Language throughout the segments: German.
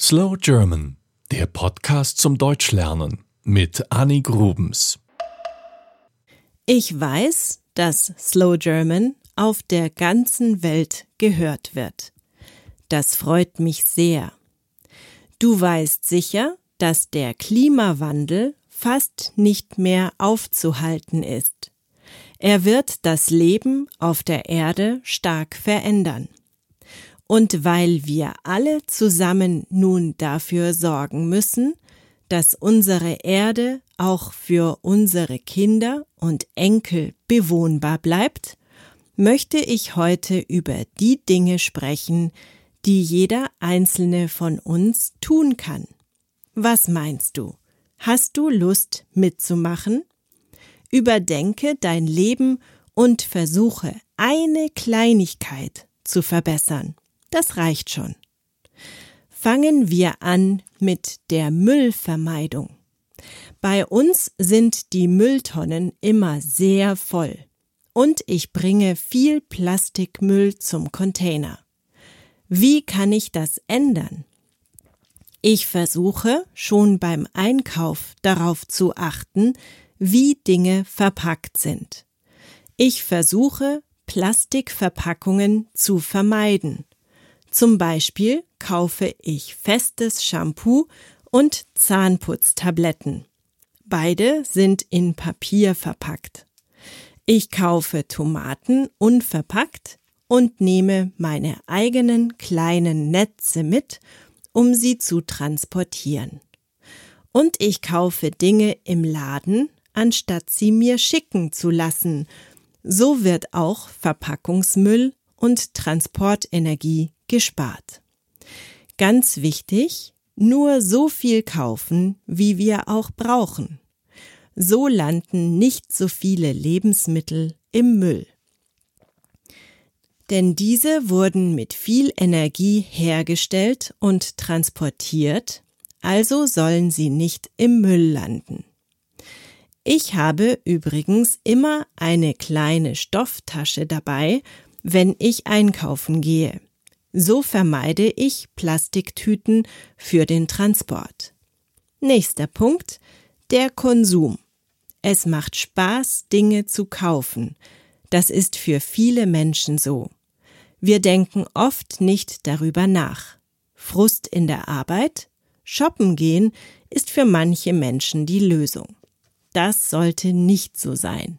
Slow German, der Podcast zum Deutschlernen mit Annie Grubens. Ich weiß, dass Slow German auf der ganzen Welt gehört wird. Das freut mich sehr. Du weißt sicher, dass der Klimawandel fast nicht mehr aufzuhalten ist. Er wird das Leben auf der Erde stark verändern. Und weil wir alle zusammen nun dafür sorgen müssen, dass unsere Erde auch für unsere Kinder und Enkel bewohnbar bleibt, möchte ich heute über die Dinge sprechen, die jeder einzelne von uns tun kann. Was meinst du? Hast du Lust mitzumachen? Überdenke dein Leben und versuche eine Kleinigkeit zu verbessern. Das reicht schon. Fangen wir an mit der Müllvermeidung. Bei uns sind die Mülltonnen immer sehr voll und ich bringe viel Plastikmüll zum Container. Wie kann ich das ändern? Ich versuche schon beim Einkauf darauf zu achten, wie Dinge verpackt sind. Ich versuche, Plastikverpackungen zu vermeiden zum Beispiel kaufe ich festes Shampoo und Zahnputztabletten. Beide sind in Papier verpackt. Ich kaufe Tomaten unverpackt und nehme meine eigenen kleinen Netze mit, um sie zu transportieren. Und ich kaufe Dinge im Laden, anstatt sie mir schicken zu lassen. So wird auch Verpackungsmüll und Transportenergie gespart. Ganz wichtig, nur so viel kaufen, wie wir auch brauchen. So landen nicht so viele Lebensmittel im Müll. Denn diese wurden mit viel Energie hergestellt und transportiert, also sollen sie nicht im Müll landen. Ich habe übrigens immer eine kleine Stofftasche dabei, wenn ich einkaufen gehe. So vermeide ich Plastiktüten für den Transport. Nächster Punkt, der Konsum. Es macht Spaß, Dinge zu kaufen. Das ist für viele Menschen so. Wir denken oft nicht darüber nach. Frust in der Arbeit? Shoppen gehen ist für manche Menschen die Lösung. Das sollte nicht so sein.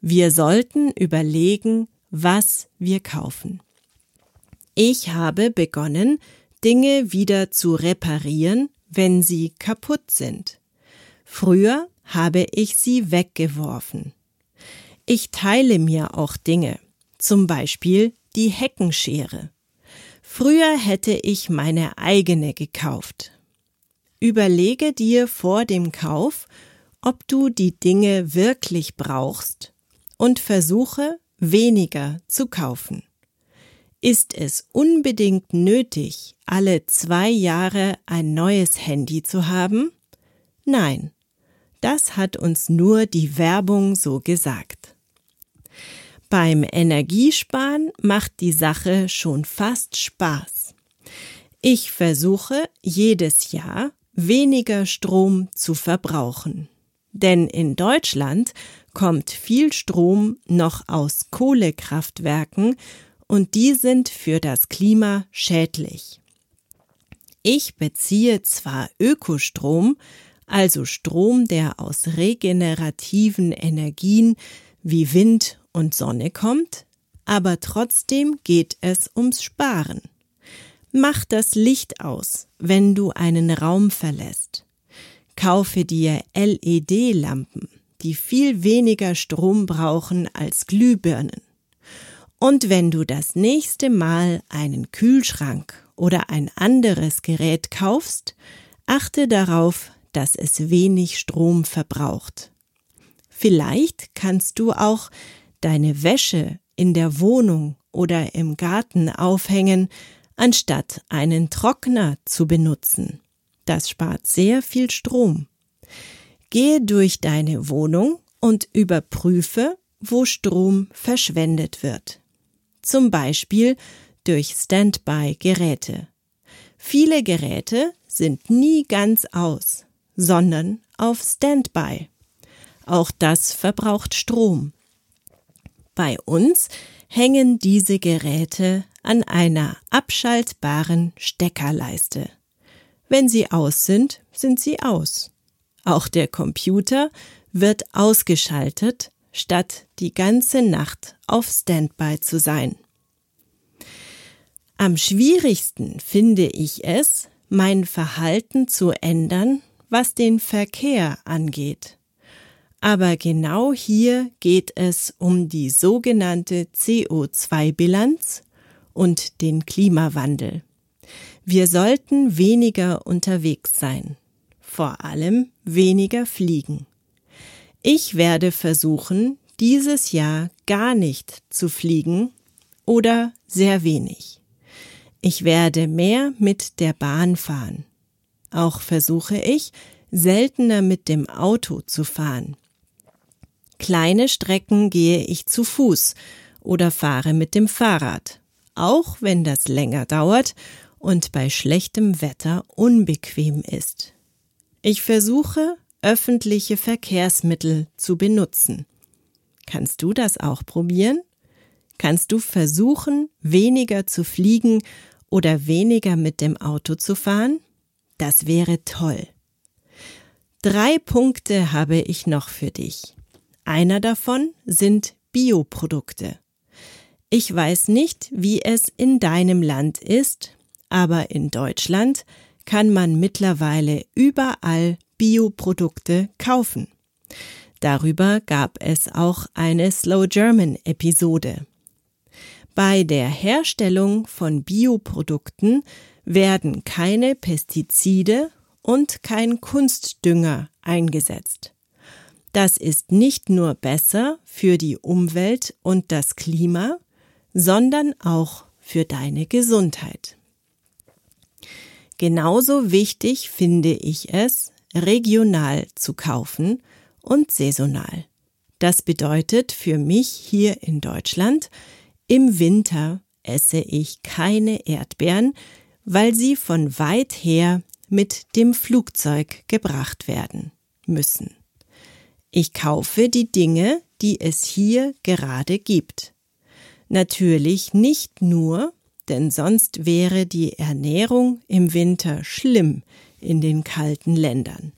Wir sollten überlegen, was wir kaufen. Ich habe begonnen, Dinge wieder zu reparieren, wenn sie kaputt sind. Früher habe ich sie weggeworfen. Ich teile mir auch Dinge, zum Beispiel die Heckenschere. Früher hätte ich meine eigene gekauft. Überlege dir vor dem Kauf, ob du die Dinge wirklich brauchst und versuche weniger zu kaufen. Ist es unbedingt nötig, alle zwei Jahre ein neues Handy zu haben? Nein, das hat uns nur die Werbung so gesagt. Beim Energiesparen macht die Sache schon fast Spaß. Ich versuche jedes Jahr weniger Strom zu verbrauchen. Denn in Deutschland kommt viel Strom noch aus Kohlekraftwerken und die sind für das Klima schädlich. Ich beziehe zwar Ökostrom, also Strom, der aus regenerativen Energien wie Wind und Sonne kommt, aber trotzdem geht es ums Sparen. Mach das Licht aus, wenn du einen Raum verlässt. Kaufe dir LED-Lampen, die viel weniger Strom brauchen als Glühbirnen. Und wenn du das nächste Mal einen Kühlschrank oder ein anderes Gerät kaufst, achte darauf, dass es wenig Strom verbraucht. Vielleicht kannst du auch deine Wäsche in der Wohnung oder im Garten aufhängen, anstatt einen Trockner zu benutzen. Das spart sehr viel Strom. Gehe durch deine Wohnung und überprüfe, wo Strom verschwendet wird zum Beispiel durch Standby-Geräte. Viele Geräte sind nie ganz aus, sondern auf Standby. Auch das verbraucht Strom. Bei uns hängen diese Geräte an einer abschaltbaren Steckerleiste. Wenn sie aus sind, sind sie aus. Auch der Computer wird ausgeschaltet, statt die ganze Nacht auf Standby zu sein. Am schwierigsten finde ich es, mein Verhalten zu ändern, was den Verkehr angeht. Aber genau hier geht es um die sogenannte CO2-Bilanz und den Klimawandel. Wir sollten weniger unterwegs sein, vor allem weniger fliegen. Ich werde versuchen, dieses Jahr gar nicht zu fliegen oder sehr wenig. Ich werde mehr mit der Bahn fahren. Auch versuche ich, seltener mit dem Auto zu fahren. Kleine Strecken gehe ich zu Fuß oder fahre mit dem Fahrrad, auch wenn das länger dauert und bei schlechtem Wetter unbequem ist. Ich versuche, öffentliche Verkehrsmittel zu benutzen. Kannst du das auch probieren? Kannst du versuchen, weniger zu fliegen oder weniger mit dem Auto zu fahren? Das wäre toll. Drei Punkte habe ich noch für dich. Einer davon sind Bioprodukte. Ich weiß nicht, wie es in deinem Land ist, aber in Deutschland kann man mittlerweile überall Bioprodukte kaufen. Darüber gab es auch eine Slow German Episode. Bei der Herstellung von Bioprodukten werden keine Pestizide und kein Kunstdünger eingesetzt. Das ist nicht nur besser für die Umwelt und das Klima, sondern auch für deine Gesundheit. Genauso wichtig finde ich es, regional zu kaufen und saisonal. Das bedeutet für mich hier in Deutschland, im Winter esse ich keine Erdbeeren, weil sie von weit her mit dem Flugzeug gebracht werden müssen. Ich kaufe die Dinge, die es hier gerade gibt. Natürlich nicht nur, denn sonst wäre die Ernährung im Winter schlimm in den kalten Ländern.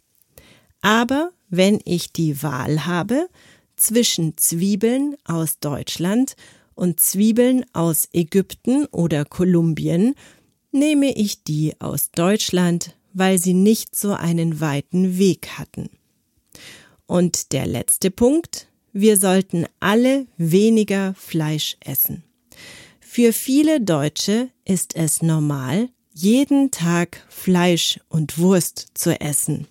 Aber wenn ich die Wahl habe zwischen Zwiebeln aus Deutschland und Zwiebeln aus Ägypten oder Kolumbien, nehme ich die aus Deutschland, weil sie nicht so einen weiten Weg hatten. Und der letzte Punkt, wir sollten alle weniger Fleisch essen. Für viele Deutsche ist es normal, jeden Tag Fleisch und Wurst zu essen.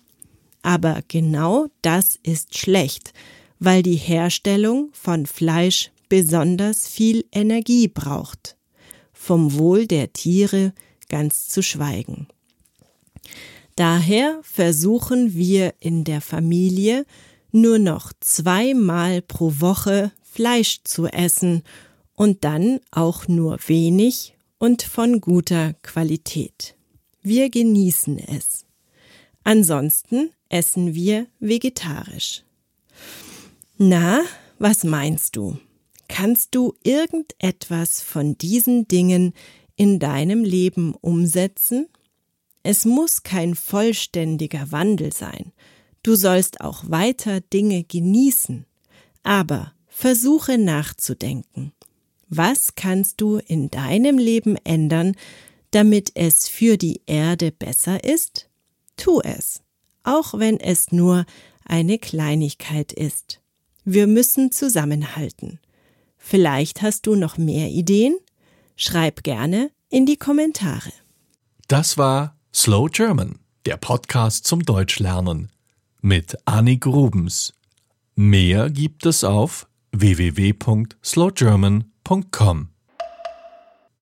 Aber genau das ist schlecht, weil die Herstellung von Fleisch besonders viel Energie braucht. Vom Wohl der Tiere ganz zu schweigen. Daher versuchen wir in der Familie nur noch zweimal pro Woche Fleisch zu essen und dann auch nur wenig und von guter Qualität. Wir genießen es. Ansonsten essen wir vegetarisch. Na, was meinst du? Kannst du irgendetwas von diesen Dingen in deinem Leben umsetzen? Es muss kein vollständiger Wandel sein. Du sollst auch weiter Dinge genießen. Aber versuche nachzudenken. Was kannst du in deinem Leben ändern, damit es für die Erde besser ist? Tu es, auch wenn es nur eine Kleinigkeit ist. Wir müssen zusammenhalten. Vielleicht hast du noch mehr Ideen? Schreib gerne in die Kommentare. Das war Slow German, der Podcast zum Deutschlernen mit Annik Rubens. Mehr gibt es auf www.slowgerman.com www.ftf.com.